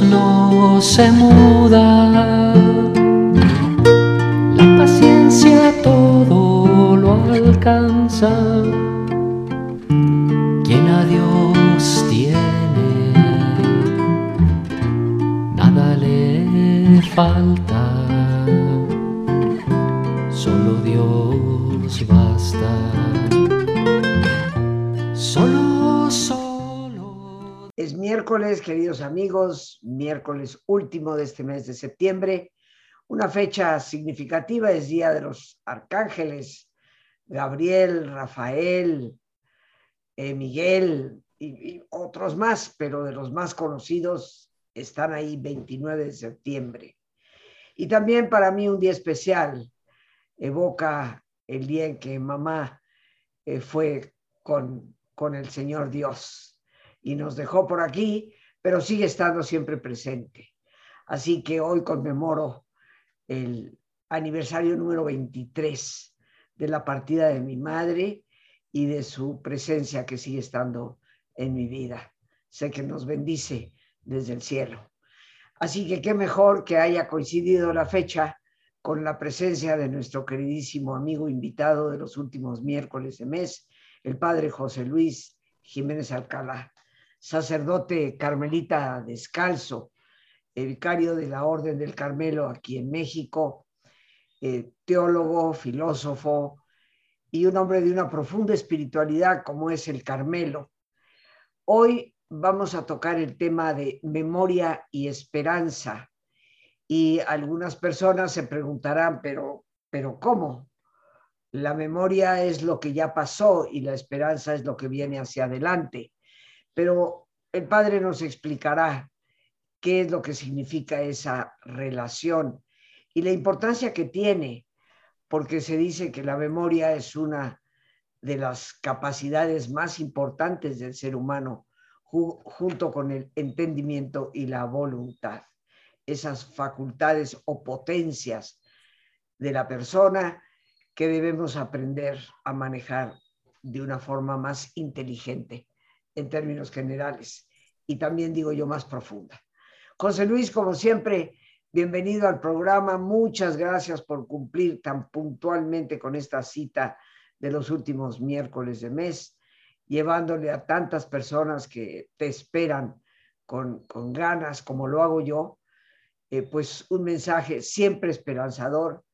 No se muda. La paciencia todo lo alcanza. Quien a Dios tiene, nada le falta. Solo Dios basta. Miércoles, queridos amigos, miércoles último de este mes de septiembre, una fecha significativa es Día de los Arcángeles, Gabriel, Rafael, eh, Miguel y, otros más, pero de los más conocidos están ahí 29 de septiembre. Y también para mí un día especial, evoca el día en que mamá eh, fue con, con el Señor Dios y nos dejó por aquí, pero sigue estando siempre presente. Así que hoy conmemoro el aniversario número 23 de la partida de mi madre y de su presencia que sigue estando en mi vida. Sé que nos bendice desde el cielo. Así que qué mejor que haya coincidido la fecha con la presencia de nuestro queridísimo amigo invitado de los últimos miércoles de mes, el padre José Luis Jiménez Alcalá sacerdote carmelita descalzo, el vicario de la Orden del Carmelo aquí en México, eh, teólogo, filósofo y un hombre de una profunda espiritualidad como es el Carmelo. Hoy vamos a tocar el tema de memoria y esperanza y algunas personas se preguntarán, pero, pero ¿cómo? La memoria es lo que ya pasó y la esperanza es lo que viene hacia adelante pero el Padre nos explicará qué es lo que significa esa relación y la importancia que tiene, porque se dice que la memoria es una de las capacidades más importantes del ser humano, junto con el entendimiento y la voluntad, esas facultades o potencias de la persona que debemos aprender a manejar de una forma más inteligente en términos generales y también digo yo más profunda. José Luis, como siempre, bienvenido al programa. Muchas gracias por cumplir tan puntualmente con esta cita de los últimos miércoles de mes, llevándole a tantas personas que te esperan con, con ganas, como lo hago yo, eh, pues un mensaje siempre esperanzador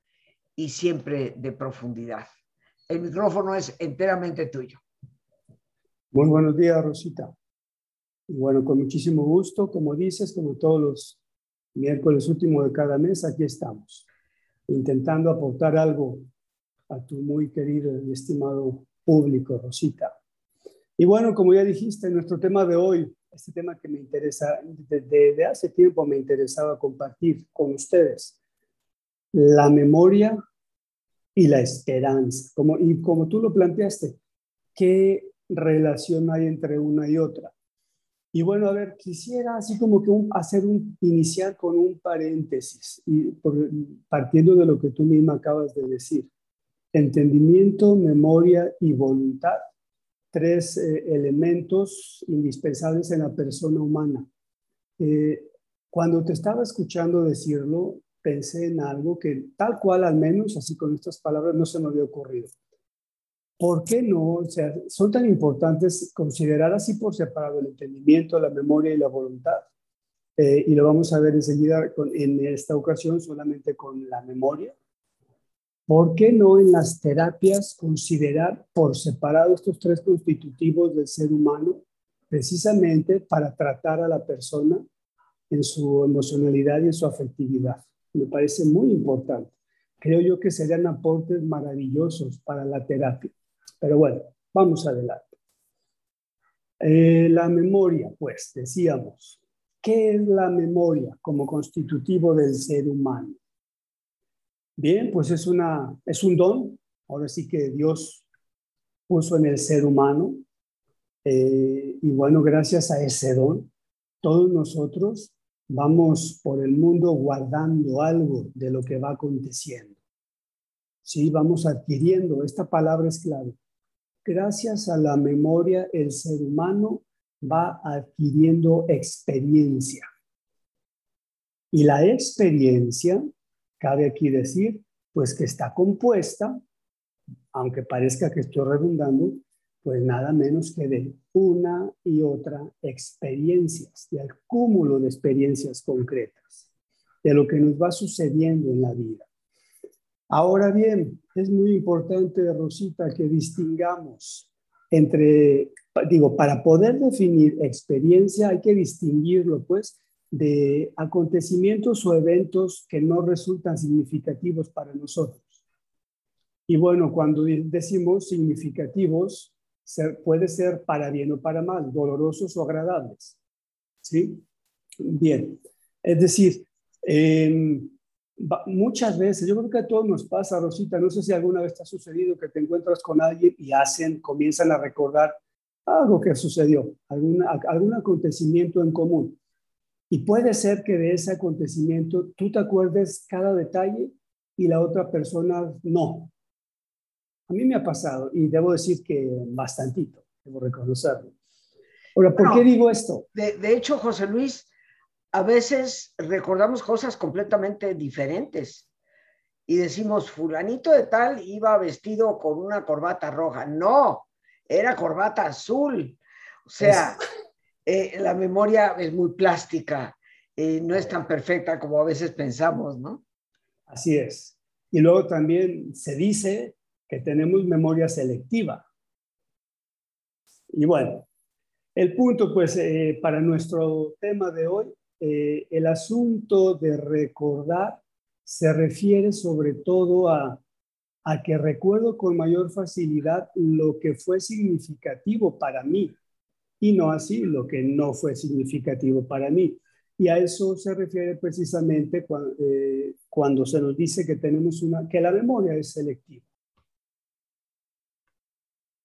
y siempre de profundidad. El micrófono es enteramente tuyo. Muy buenos días, Rosita. bueno, con muchísimo gusto, como dices, como todos los miércoles último de cada mes, aquí estamos, intentando aportar algo a tu muy querido y estimado público, Rosita. Y bueno, como ya dijiste, nuestro tema de hoy, este tema que me interesa, desde hace tiempo me interesaba compartir con ustedes, la memoria y la esperanza. Como, y como tú lo planteaste, ¿qué relación hay entre una y otra. Y bueno, a ver, quisiera así como que hacer un, iniciar con un paréntesis, y partiendo de lo que tú misma acabas de decir. Entendimiento, memoria y voluntad, tres eh, elementos indispensables en la persona humana. Eh, cuando te estaba escuchando decirlo, pensé en algo que tal cual al menos, así con estas palabras, no se me había ocurrido. ¿Por qué no? O sea, son tan importantes considerar así por separado el entendimiento, la memoria y la voluntad. Eh, y lo vamos a ver enseguida en esta ocasión solamente con la memoria. ¿Por qué no en las terapias considerar por separado estos tres constitutivos del ser humano precisamente para tratar a la persona en su emocionalidad y en su afectividad? Me parece muy importante. Creo yo que serían aportes maravillosos para la terapia. Pero bueno, vamos adelante. Eh, la memoria, pues, decíamos, ¿qué es la memoria como constitutivo del ser humano? Bien, pues es, una, es un don, ahora sí que Dios puso en el ser humano, eh, y bueno, gracias a ese don, todos nosotros vamos por el mundo guardando algo de lo que va aconteciendo. Sí, vamos adquiriendo, esta palabra es clave. Gracias a la memoria, el ser humano va adquiriendo experiencia. Y la experiencia, cabe aquí decir, pues que está compuesta, aunque parezca que estoy redundando, pues nada menos que de una y otra experiencias, del cúmulo de experiencias concretas, de lo que nos va sucediendo en la vida. Ahora bien, es muy importante, Rosita, que distingamos entre, digo, para poder definir experiencia hay que distinguirlo, pues, de acontecimientos o eventos que no resultan significativos para nosotros. Y bueno, cuando decimos significativos, puede ser para bien o para mal, dolorosos o agradables. ¿Sí? Bien. Es decir, em, muchas veces, yo creo que a todos nos pasa, Rosita, no sé si alguna vez te ha sucedido que te encuentras con alguien y hacen, comienzan a recordar algo que sucedió, alguna, algún acontecimiento en común. Y puede ser que de ese acontecimiento tú te acuerdes cada detalle y la otra persona no. A mí me ha pasado y debo decir que bastantito, debo reconocerlo. Ahora, ¿por qué digo esto? De, de, hecho, José Luis, a veces recordamos cosas completamente diferentes y decimos, fulanito de tal iba vestido con una corbata roja. No, era corbata azul. O sea, eh, la memoria es muy plástica, eh, no es tan perfecta como a veces pensamos, ¿no? Así es. Y luego también se dice que tenemos memoria selectiva. Y bueno, el punto pues eh, para nuestro tema de hoy, eh, el asunto de recordar se refiere sobre todo a, a que recuerdo con mayor facilidad lo que fue significativo para mí y no así lo que no fue significativo para mí. Y a eso se refiere precisamente cuando, eh, cuando se nos dice que tenemos una, que la memoria es selectiva.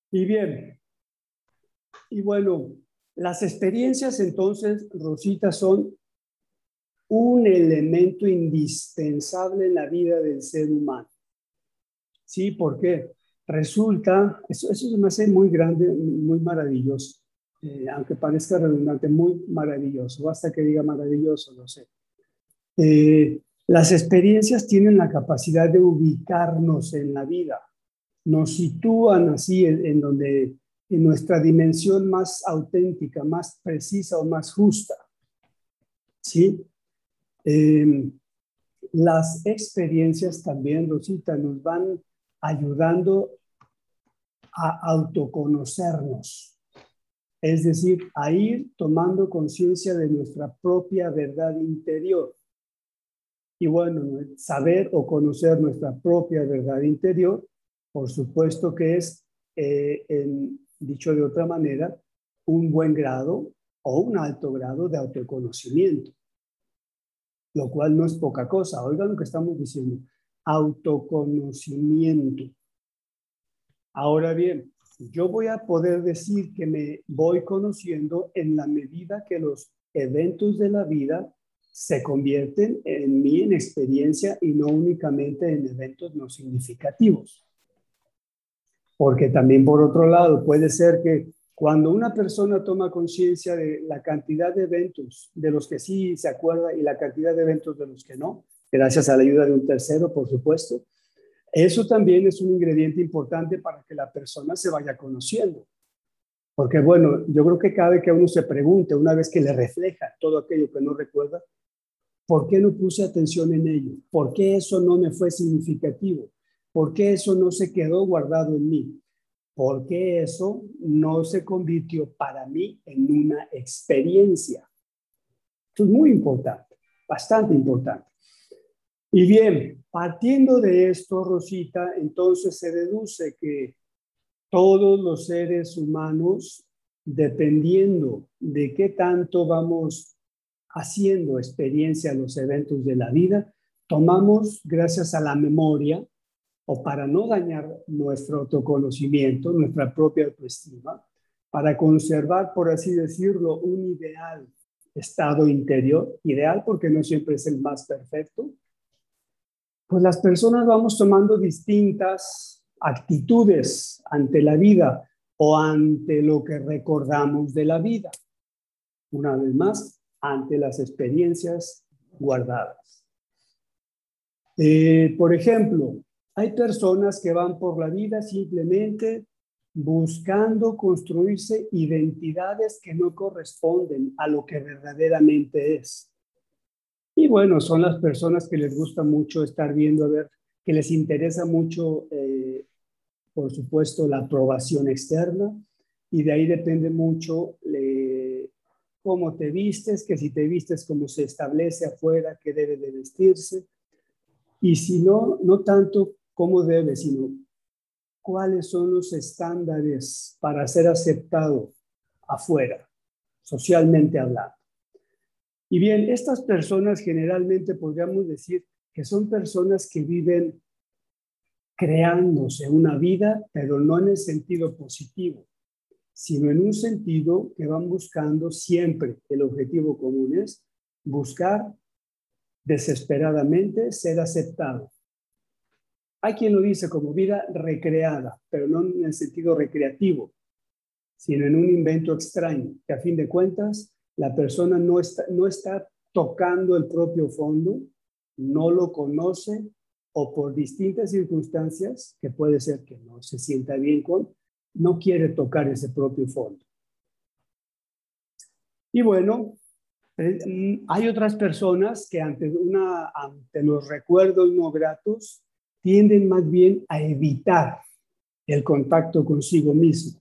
Y bien, y bueno, las experiencias entonces, Rosita, son un elemento indispensable en la vida del ser humano. Sí, porque resulta, eso, eso se me hace muy grande, muy maravilloso, eh, aunque parezca redundante, muy maravilloso, basta que diga maravilloso, no sé. Eh, las experiencias tienen la capacidad de ubicarnos en la vida nos sitúan así en, donde, en nuestra dimensión más auténtica, más precisa o más justa. ¿Sí? Em, las experiencias también, Rosita, nos van ayudando a autoconocernos, es decir, a ir tomando conciencia de nuestra propia verdad interior. Y bueno, saber o conocer nuestra propia verdad interior por supuesto que es, eh, dicho de otra manera, un buen grado o un alto grado de autoconocimiento, lo cual no es poca cosa. Oigan lo que estamos diciendo, autoconocimiento. Ahora bien, yo voy a poder decir que me voy conociendo en la medida que los eventos de la vida se convierten en mí en experiencia y no únicamente en eventos no significativos. Porque también por otro lado puede ser que cuando una persona toma conciencia de la cantidad de eventos de los que sí se acuerda y la cantidad de eventos de los que no, gracias a la ayuda de un tercero, por supuesto, eso también es un ingrediente importante para que la persona se vaya conociendo. Porque bueno, yo creo que vez que uno se pregunte, una vez que le refleja todo aquello que no recuerda, ¿por qué no puse atención en ello? ¿Por qué eso no me fue significativo? ¿Por qué eso no se quedó guardado en mí? ¿Por qué eso no se convirtió para mí en una experiencia? Esto es muy importante, bastante importante. Y bien, partiendo de esto, Rosita, entonces se deduce que todos los seres humanos, dependiendo de qué tanto vamos haciendo experiencia a los eventos de la vida, tomamos, gracias a la memoria, o para no dañar nuestro autoconocimiento, nuestra propia autoestima, para conservar, por así decirlo, un ideal estado interior, ideal porque no siempre es el más perfecto, pues las personas vamos tomando distintas actitudes ante la vida o ante lo que recordamos de la vida. Una vez más, ante las experiencias guardadas. Eh, por ejemplo, hay personas que van por la vida simplemente buscando construirse identidades que no corresponden a lo que verdaderamente es. Y bueno, son las personas que les gusta mucho estar viendo, a ver, que les interesa mucho, eh, por supuesto, la aprobación externa, y de ahí depende mucho cómo te vistes, que si te vistes como se establece afuera, que debe de vestirse, y si no, no tanto cómo debe, sino cuáles son los estándares para ser aceptado afuera, socialmente hablando. Y bien, estas personas generalmente podríamos decir que son personas que viven creándose una vida, pero no en el sentido positivo, sino en un sentido que van buscando siempre, el objetivo común es buscar desesperadamente ser aceptado, hay quien lo dice como vida recreada, pero no en el sentido recreativo, sino en un invento extraño, que a fin de cuentas la persona no está, no está tocando el propio fondo, no lo conoce o por distintas circunstancias, que puede ser que no se sienta bien con, no quiere tocar ese propio fondo. Y bueno, eh, mm, hay otras personas que ante, una, ante los recuerdos no gratos tienden más bien a evitar el contacto consigo mismo.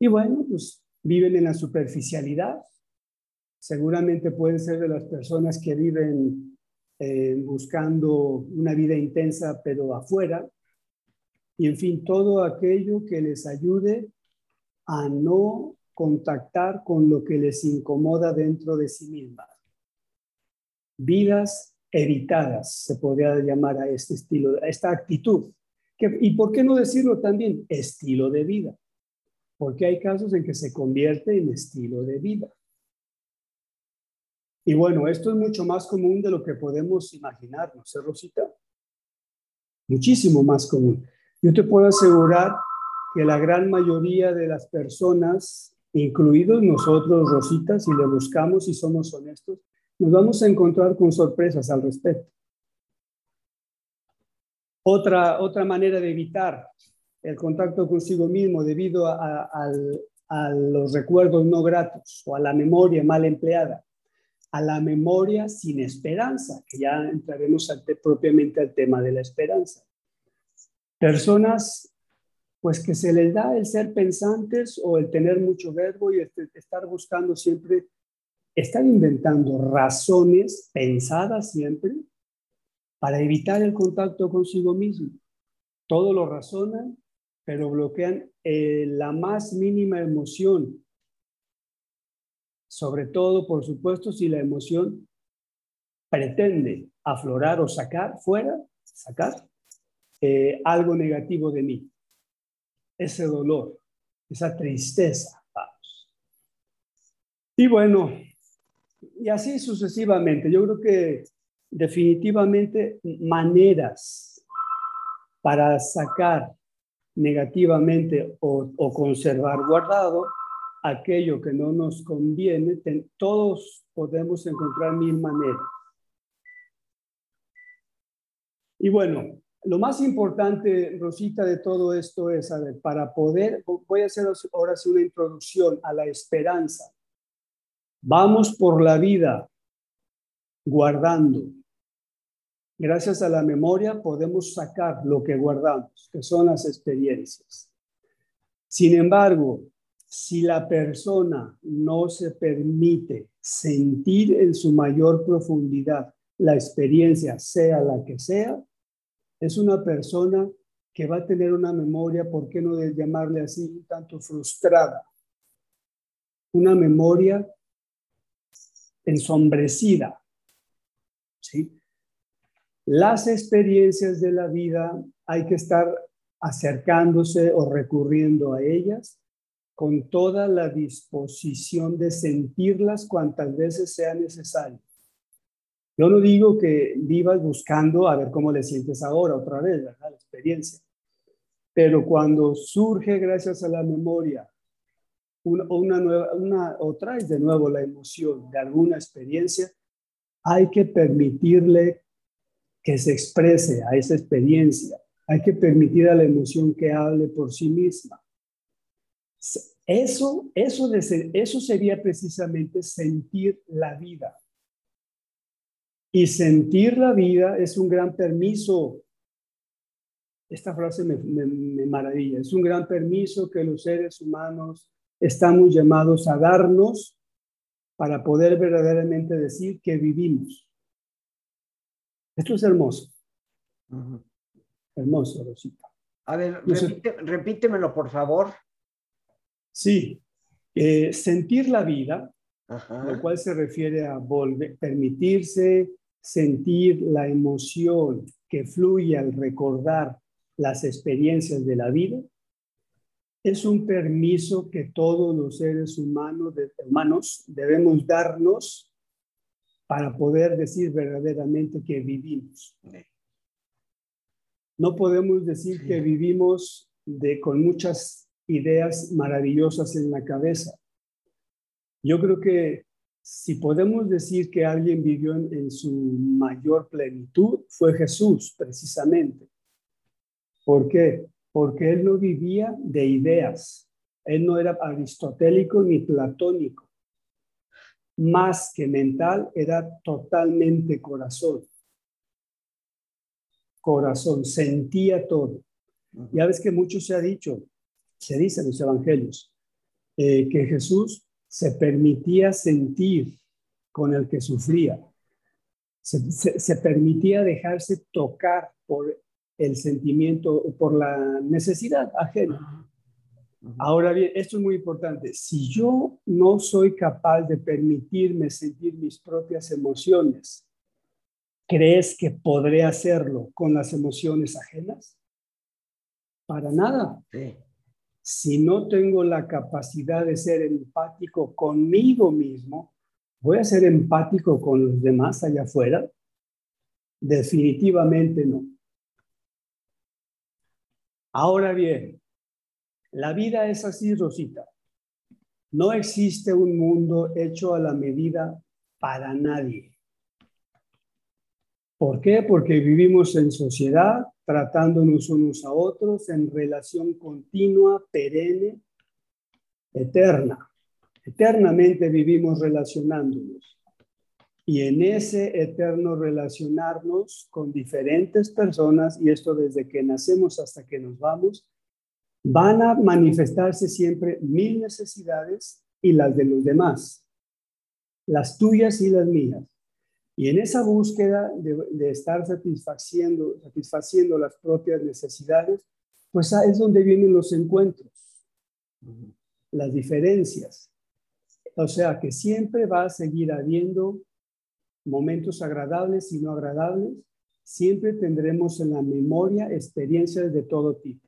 Y bueno, pues viven en la superficialidad. Seguramente pueden ser de las personas que viven eh, buscando una vida intensa, pero afuera. Y en fin, todo aquello que les ayude a no contactar con lo que les incomoda dentro de sí mismas. Vidas evitadas, se podría llamar a este estilo, a esta actitud. ¿Y por qué no decirlo también? Estilo de vida. Porque hay casos en que se convierte en estilo de vida. Y bueno, esto es mucho más común de lo que podemos imaginar, ¿no sé, Rosita? Muchísimo más común. Yo te puedo asegurar que la gran mayoría de las personas, incluidos nosotros, Rosita, si le buscamos y somos honestos, nos vamos a encontrar con sorpresas al respecto. Otra, otra manera de evitar el contacto consigo mismo debido a, los recuerdos no gratos o a la memoria mal empleada, a la memoria sin esperanza, que ya entraremos propiamente al tema de la esperanza. Personas pues que se les da el ser pensantes o el tener mucho verbo y este, estar buscando siempre están inventando razones pensadas siempre para evitar el contacto consigo mismo. Todo lo razonan, pero bloquean eh, la más mínima emoción. Sobre todo, por supuesto, si la emoción pretende aflorar o sacar fuera, sacar eh, algo negativo de mí. Ese dolor, esa tristeza, vamos. Y bueno, y así sucesivamente. Yo creo que definitivamente maneras para sacar negativamente o, conservar guardado aquello que no nos conviene, todos podemos encontrar mil maneras. Y bueno, lo más importante, Rosita, de todo esto es, a ver, para poder, voy a hacer ahora una introducción a la esperanza Vamos por la vida guardando. Gracias a la memoria podemos sacar lo que guardamos, que son las experiencias. Sin embargo, si la persona no se permite sentir en su mayor profundidad la experiencia, sea la que sea, es una persona que va a tener una memoria, ¿por qué no llamarle así, un tanto frustrada? Una memoria ensombrecida. Las experiencias de la vida hay que estar acercándose o recurriendo a ellas con toda la disposición de sentirlas cuantas veces sea necesario. Yo no digo que vivas buscando a ver cómo le sientes ahora otra vez, La experiencia. Pero cuando surge gracias a la memoria una, una nueva, una, o traes de nuevo la emoción de alguna experiencia, hay que permitirle que se exprese a esa experiencia. Hay que permitir a la emoción que hable por sí misma. Eso, eso, eso sería precisamente sentir la vida. Y sentir la vida es un gran permiso. Esta frase me, me maravilla. Es un gran permiso que los seres humanos estamos llamados a darnos para poder verdaderamente decir que vivimos. Esto es hermoso. Hermoso, Rosita. A ver, repítemelo, por favor. Sí, eh, sentir la vida, lo cual se refiere a volver, permitirse sentir la emoción que fluye al recordar las experiencias de la vida, es un permiso que todos los seres humanos, humanos debemos darnos para poder decir verdaderamente que vivimos. No podemos decir que vivimos de, con muchas ideas maravillosas en la cabeza. Yo creo que si podemos decir que alguien vivió en su mayor plenitud, fue Jesús, precisamente. ¿Por qué? Porque él no vivía de ideas, él no era aristotélico ni platónico, más que mental, era totalmente corazón. Corazón, sentía todo. Ya ves que mucho se ha dicho, se dice en los evangelios, eh, que Jesús se permitía sentir con el que sufría, se permitía dejarse tocar por el sentimiento por la necesidad ajena. Ahora bien, esto es muy importante. Si yo no soy capaz de permitirme sentir mis propias emociones, ¿crees que podré hacerlo con las emociones ajenas? Para nada. Si no tengo la capacidad de ser empático conmigo mismo, ¿voy a ser empático con los demás allá afuera? Definitivamente no. Ahora bien, la vida es así, Rosita. No existe un mundo hecho a la medida para nadie. ¿Por qué? Porque vivimos en sociedad, tratándonos unos a otros en relación continua, perenne, eterna. Eternamente vivimos relacionándonos. Y en ese eterno relacionarnos con diferentes personas, y esto desde que nacemos hasta que nos vamos, van a manifestarse siempre mil necesidades y las de los demás, las tuyas y las mías. Y en esa búsqueda de, estar satisfaciendo, satisfaciendo las propias necesidades, pues es donde vienen los encuentros, las diferencias. O sea que siempre va a seguir habiendo momentos agradables y no agradables, siempre tendremos en la memoria experiencias de todo tipo.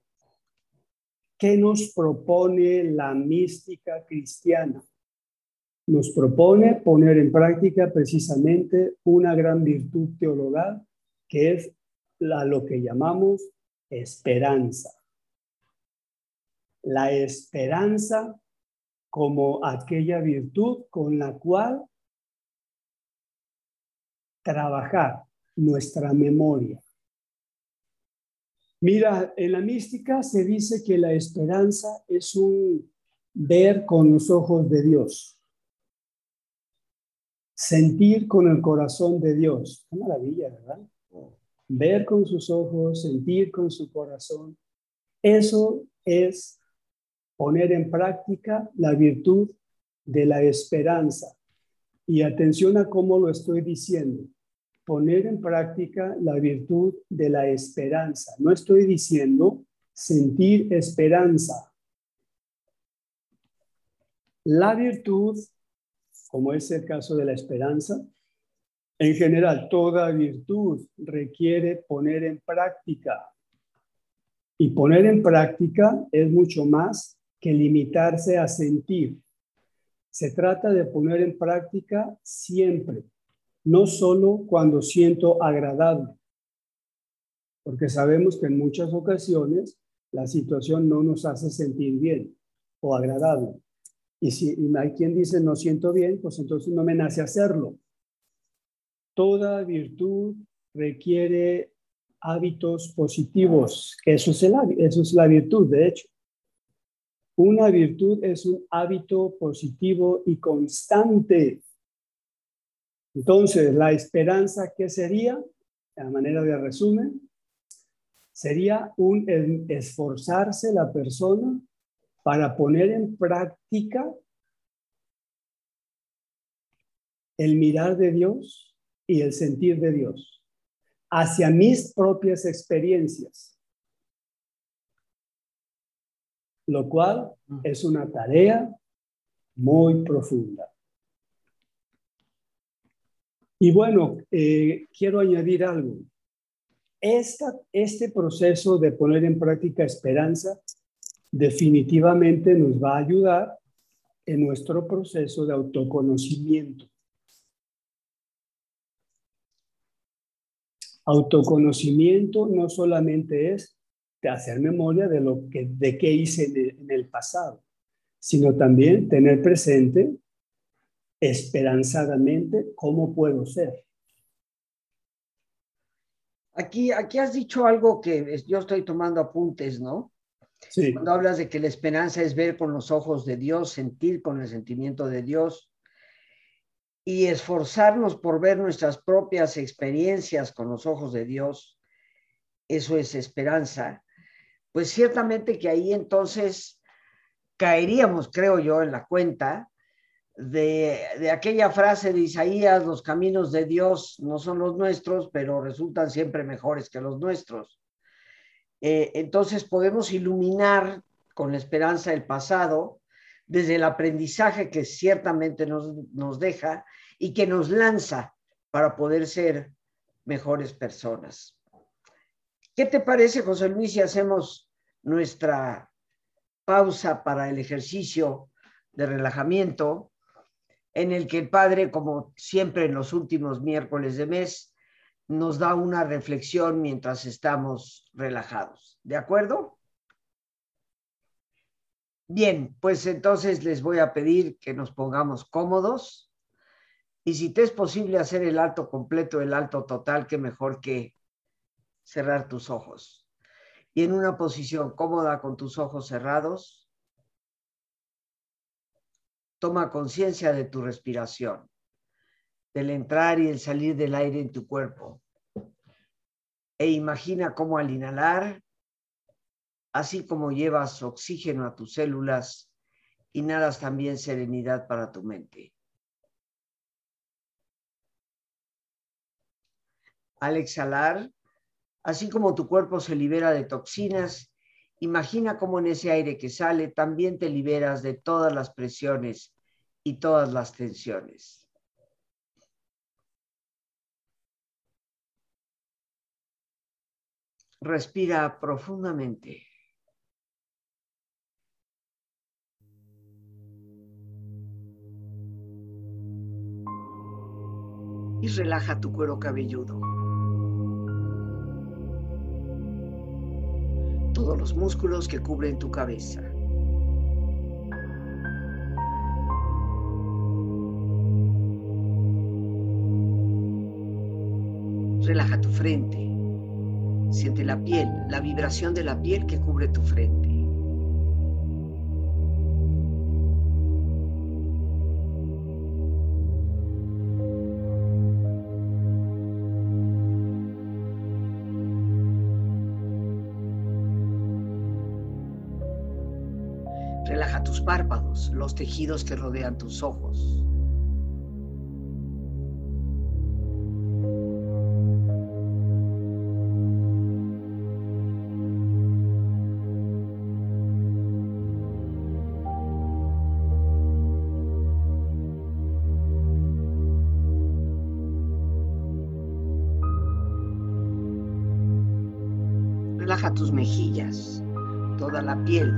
¿Qué nos propone la mística cristiana? Nos propone poner en práctica precisamente una gran virtud teologal que es la, lo que llamamos esperanza. La esperanza como aquella virtud con la cual trabajar nuestra memoria. Mira, en la mística se dice que la esperanza es un ver con los ojos de Dios, sentir con el corazón de Dios. Qué maravilla, ¿verdad? Ver con sus ojos, sentir con su corazón. Eso es poner en práctica la virtud de la esperanza. Y atención a cómo lo estoy diciendo poner en práctica la virtud de la esperanza. No estoy diciendo sentir esperanza. La virtud, como es el caso de la esperanza, en general, toda virtud requiere poner en práctica. Y poner en práctica es mucho más que limitarse a sentir. Se trata de poner en práctica siempre, no solo cuando siento agradable, porque sabemos que en muchas ocasiones la situación no nos hace sentir bien o agradable. Y si hay quien dice no siento bien, pues entonces no me nace hacerlo. Toda virtud requiere hábitos positivos, eso es, eso es la virtud, de hecho. Una virtud es un hábito positivo y constante. Entonces, la esperanza, ¿qué sería? A manera de resumen, sería un esforzarse la persona para poner en práctica el mirar de Dios y el sentir de Dios hacia mis propias experiencias lo cual es una tarea muy profunda. Y bueno, eh, quiero añadir algo. este proceso de poner en práctica esperanza definitivamente nos va a ayudar en nuestro proceso de autoconocimiento. Autoconocimiento no solamente es de hacer memoria de lo que de qué hice en el, pasado, sino también tener presente esperanzadamente cómo puedo ser. Aquí, aquí has dicho algo que yo estoy tomando apuntes, ¿no? Sí. Cuando hablas de que la esperanza es ver con los ojos de Dios, sentir con el sentimiento de Dios y esforzarnos por ver nuestras propias experiencias con los ojos de Dios, eso es esperanza pues ciertamente que ahí entonces caeríamos, creo yo, en la cuenta de, aquella frase de Isaías, los caminos de Dios no son los nuestros, pero resultan siempre mejores que los nuestros. Eh, entonces podemos iluminar con la esperanza el pasado desde el aprendizaje que ciertamente nos, nos deja y que nos lanza para poder ser mejores personas. ¿Qué te parece, José Luis, si hacemos nuestra pausa para el ejercicio de relajamiento, en el que el Padre, como siempre en los últimos miércoles de mes, nos da una reflexión mientras estamos relajados. ¿De acuerdo? Bien, pues entonces les voy a pedir que nos pongamos cómodos y si te es posible hacer el alto completo, el alto total, que mejor que cerrar tus ojos y en una posición cómoda con tus ojos cerrados, toma conciencia de tu respiración, del entrar y el salir del aire en tu cuerpo. E imagina cómo al inhalar, así como llevas oxígeno a tus células, inhalas también serenidad para tu mente. Al exhalar, Así como tu cuerpo se libera de toxinas, imagina cómo en ese aire que sale también te liberas de todas las presiones y todas las tensiones. Respira profundamente. Y relaja tu cuero cabelludo. Los músculos que cubren tu cabeza. Relaja tu frente. Siente la piel, la vibración de la piel que cubre tu frente. Relaja tus párpados, los tejidos que rodean tus ojos. Relaja tus mejillas, toda la piel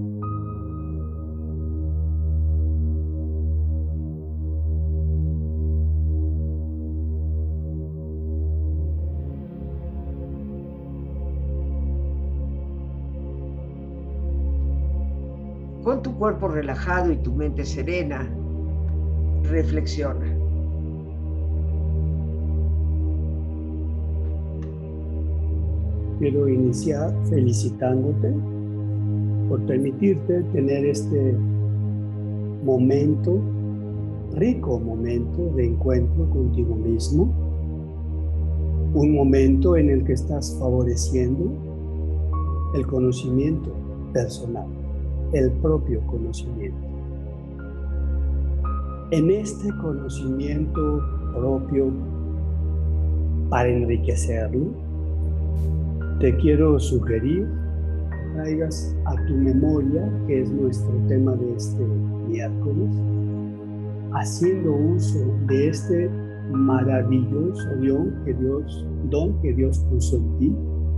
Tu cuerpo relajado y tu mente serena, reflexiona. Quiero iniciar felicitándote por permitirte tener este momento, rico momento de encuentro contigo mismo, un momento en el que estás favoreciendo el conocimiento personal el propio conocimiento. En este conocimiento propio, para enriquecerlo, te quiero sugerir que traigas a tu memoria, que es nuestro tema de este miércoles, haciendo uso de este maravilloso don que Dios, don que Dios puso en ti,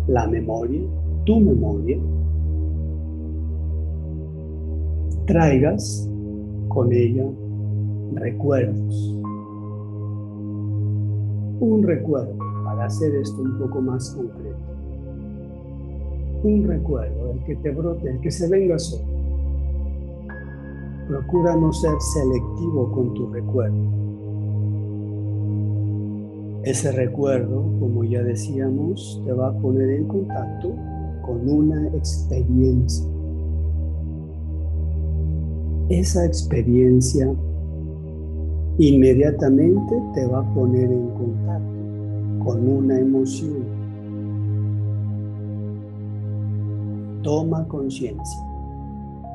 la memoria, tu memoria, traigas con ella recuerdos. Un recuerdo, para hacer esto un poco más concreto. Un recuerdo, el que te brote, el que se venga solo. Procura no ser selectivo con tu recuerdo ese recuerdo, como ya decíamos, te va a poner en contacto con una experiencia. Esa experiencia inmediatamente te va a poner en contacto con una emoción. Toma conciencia.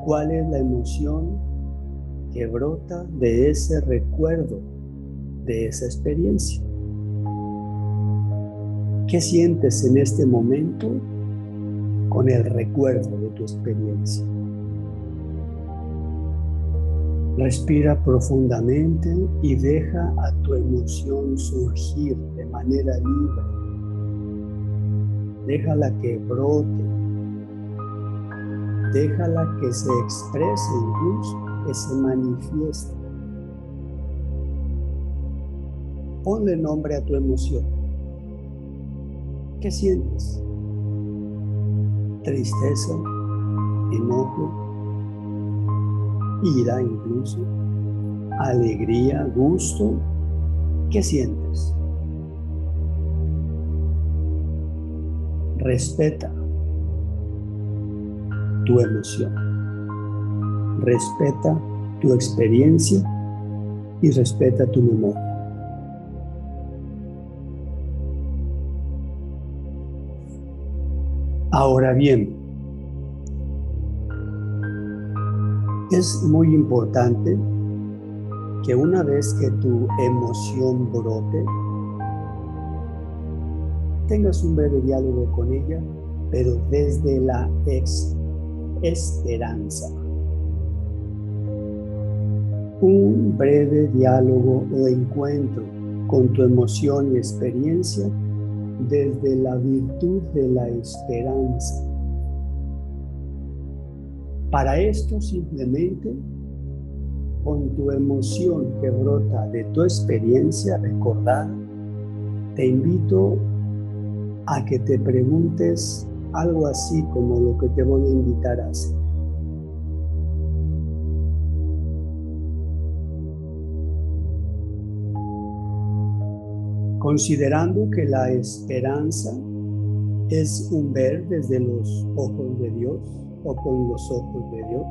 ¿Cuál es la emoción que brota de ese recuerdo, de esa experiencia? ¿Qué sientes en este momento con el recuerdo de tu experiencia? Respira profundamente y deja a tu emoción surgir de manera libre. Déjala que brote. Déjala que se exprese incluso, que se manifieste. Ponle nombre a tu emoción. ¿Qué sientes? Tristeza, enojo, ira incluso, alegría, gusto. ¿Qué sientes? Respeta tu emoción. Respeta tu experiencia y respeta tu memoria. Ahora bien, es muy importante que una vez que tu emoción brote, tengas un breve diálogo con ella, pero desde la esperanza. Un breve diálogo o encuentro con tu emoción y experiencia desde la virtud de la esperanza. Para esto simplemente con tu emoción que brota de tu experiencia recordada, te invito a que te preguntes algo así como lo que te voy a invitar a hacer. considerando que la esperanza es un ver desde los ojos de Dios o con los ojos de Dios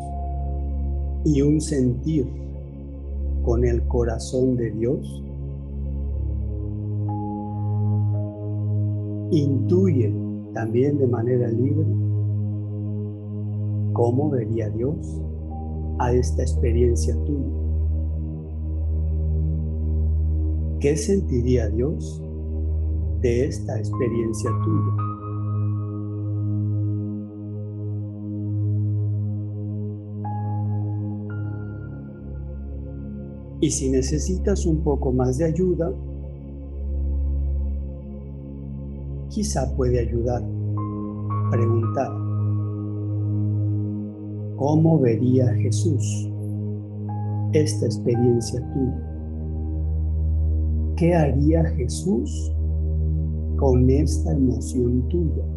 y un sentir con el corazón de Dios, intuye también de manera libre cómo vería Dios a esta experiencia tuya. ¿Qué sentiría Dios de esta experiencia tuya? Y si necesitas un poco más de ayuda, quizá puede ayudar preguntar, ¿cómo vería Jesús esta experiencia tuya? ¿Qué haría Jesús con esta emoción tuya?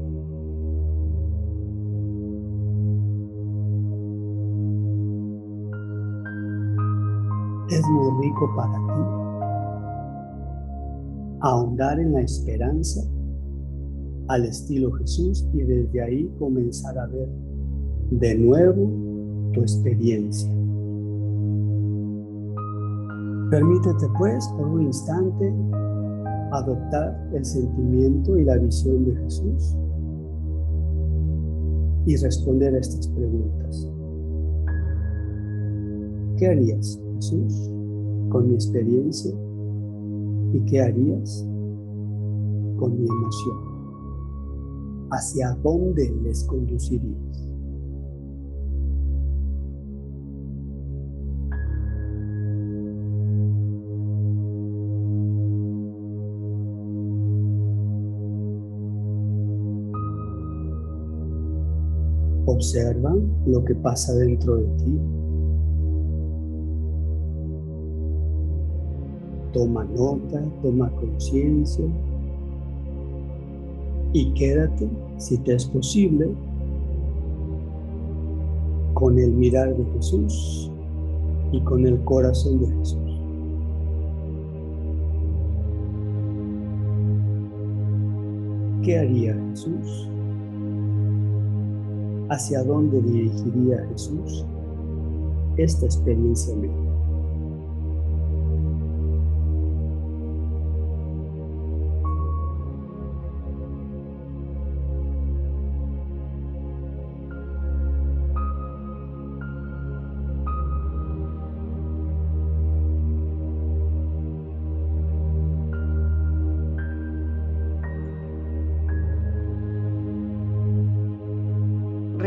Es muy rico para ti ahondar en la esperanza al estilo Jesús y desde ahí comenzar a ver de nuevo tu experiencia. Permítete pues por un instante adoptar el sentimiento y la visión de Jesús y responder a estas preguntas. ¿Qué harías, Jesús, con mi experiencia? ¿Y qué harías con mi emoción? ¿Hacia dónde les conducirías? Observa lo que pasa dentro de ti. Toma nota, toma conciencia y quédate, si te es posible, con el mirar de Jesús y con el corazón de Jesús. ¿Qué haría Jesús? ¿Hacia dónde dirigiría Jesús esta experiencia mía?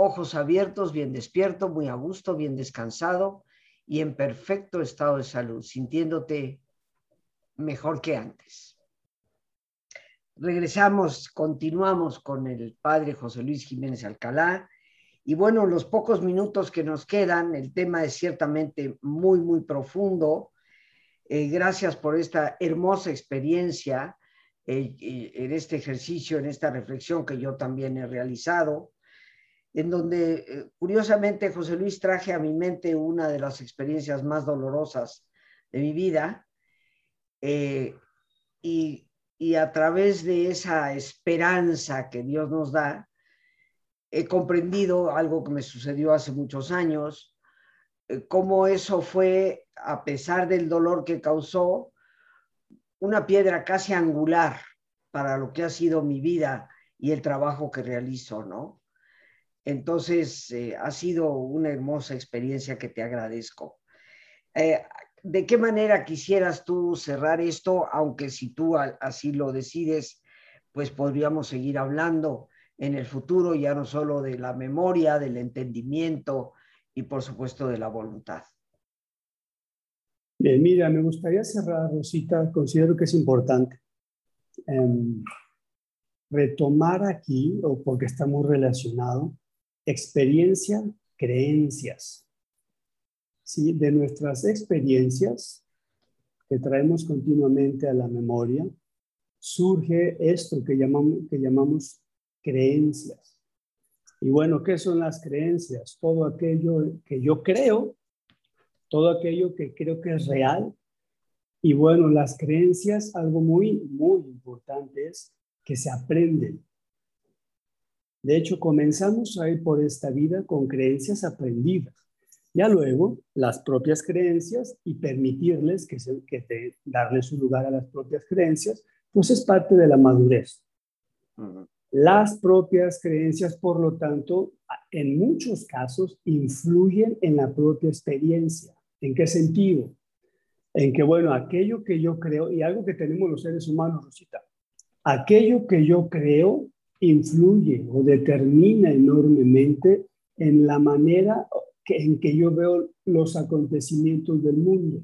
ojos abiertos, bien despierto, muy a gusto, bien descansado y en perfecto estado de salud, sintiéndote mejor que antes. Regresamos, continuamos con el padre José Luis Jiménez Alcalá. Y bueno, los pocos minutos que nos quedan, el tema es ciertamente muy, muy profundo. Eh, gracias por esta hermosa experiencia eh, en este ejercicio, en esta reflexión que yo también he realizado en donde eh, curiosamente José Luis traje a mi mente una de las experiencias más dolorosas de mi vida eh, y, a través de esa esperanza que Dios nos da, he comprendido algo que me sucedió hace muchos años, eh, cómo eso fue, a pesar del dolor que causó, una piedra casi angular para lo que ha sido mi vida y el trabajo que realizo, ¿no? Entonces, eh, ha sido una hermosa experiencia que te agradezco. Eh, ¿De qué manera quisieras tú cerrar esto? Aunque si tú así lo decides, pues podríamos seguir hablando en el futuro, ya no solo de la memoria, del entendimiento y por supuesto de la voluntad. Bien, mira, me gustaría cerrar, Rosita, considero que es importante em, retomar aquí, o porque está muy relacionado, experiencia, creencias. ¿Sí? De nuestras experiencias que traemos continuamente a la memoria, surge esto que llamamos, que llamamos creencias. Y bueno, ¿qué son las creencias? Todo aquello que yo creo, todo aquello que creo que es real. Y bueno, las creencias, algo muy, muy importante es que se aprenden. De hecho, comenzamos a ir por esta vida con creencias aprendidas. Ya luego, las propias creencias y permitirles que, se, que darles su lugar a las propias creencias, pues es parte de la madurez. Las propias creencias, por lo tanto, en muchos casos influyen en la propia experiencia. ¿En qué sentido? En que, bueno, aquello que yo creo, y algo que tenemos los seres humanos, Rosita, aquello que yo creo influye o determina enormemente en la manera en que yo veo los acontecimientos del mundo.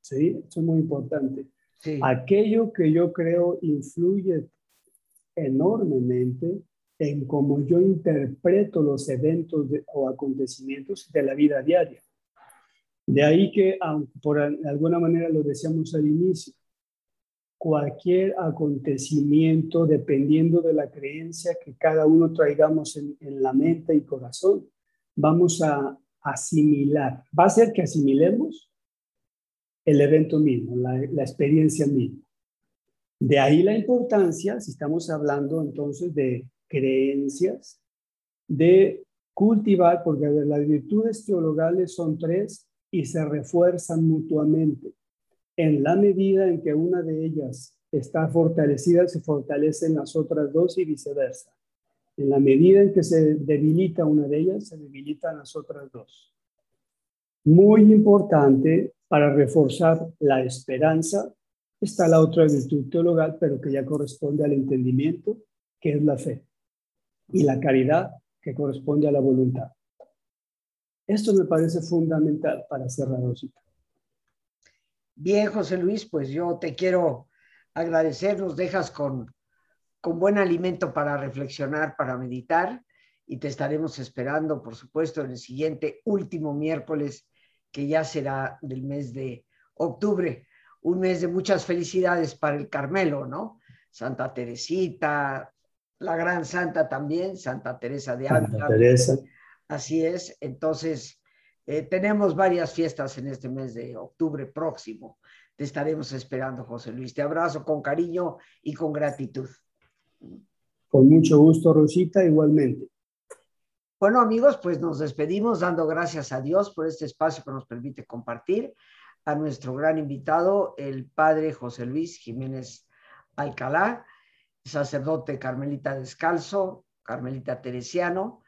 ¿Sí? Eso es muy importante. Aquello que yo creo influye enormemente en cómo yo interpreto los eventos o acontecimientos de la vida diaria. De ahí que, por alguna manera lo decíamos al inicio, cualquier acontecimiento dependiendo de la creencia que cada uno traigamos en, la mente y corazón. Vamos a asimilar. Va a ser que asimilemos el evento mismo, la, la experiencia misma. De ahí la importancia, si estamos hablando entonces de creencias, de cultivar, porque las virtudes teologales son tres y se refuerzan mutuamente en la medida en que una de ellas está fortalecida, se fortalecen las otras dos y viceversa. En la medida en que se debilita una de ellas, se debilitan las otras dos. Muy importante para reforzar la esperanza, está la otra virtud teologal, pero que ya corresponde al entendimiento, que es la fe, y la caridad, que corresponde a la voluntad. Esto me parece fundamental para cerrar, Rosita. Bien, José Luis, pues yo te quiero agradecer, nos dejas con, con buen alimento para reflexionar, para meditar, y te estaremos esperando, por supuesto, en el siguiente último miércoles, que ya será del mes de octubre, un mes de muchas felicidades para el Carmelo, ¿no? Santa Teresita, la gran santa también, Santa Teresa de Ávila. Santa Teresa. Así es, entonces eh, tenemos varias fiestas en este mes de octubre próximo. Te estaremos esperando, José Luis. Te abrazo con cariño y con gratitud. Con mucho gusto, Rosita, igualmente. Bueno, amigos, pues nos despedimos dando gracias a Dios por este espacio que nos permite compartir a nuestro gran invitado, el padre José Luis Jiménez Alcalá, sacerdote carmelita descalzo, carmelita teresiano,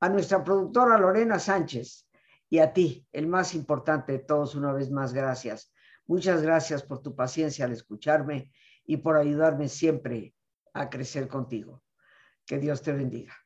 a nuestra productora Lorena Sánchez y a ti, el más importante de todos, una vez más, gracias. Muchas gracias por tu paciencia al escucharme y por ayudarme siempre a crecer contigo. Que Dios te bendiga.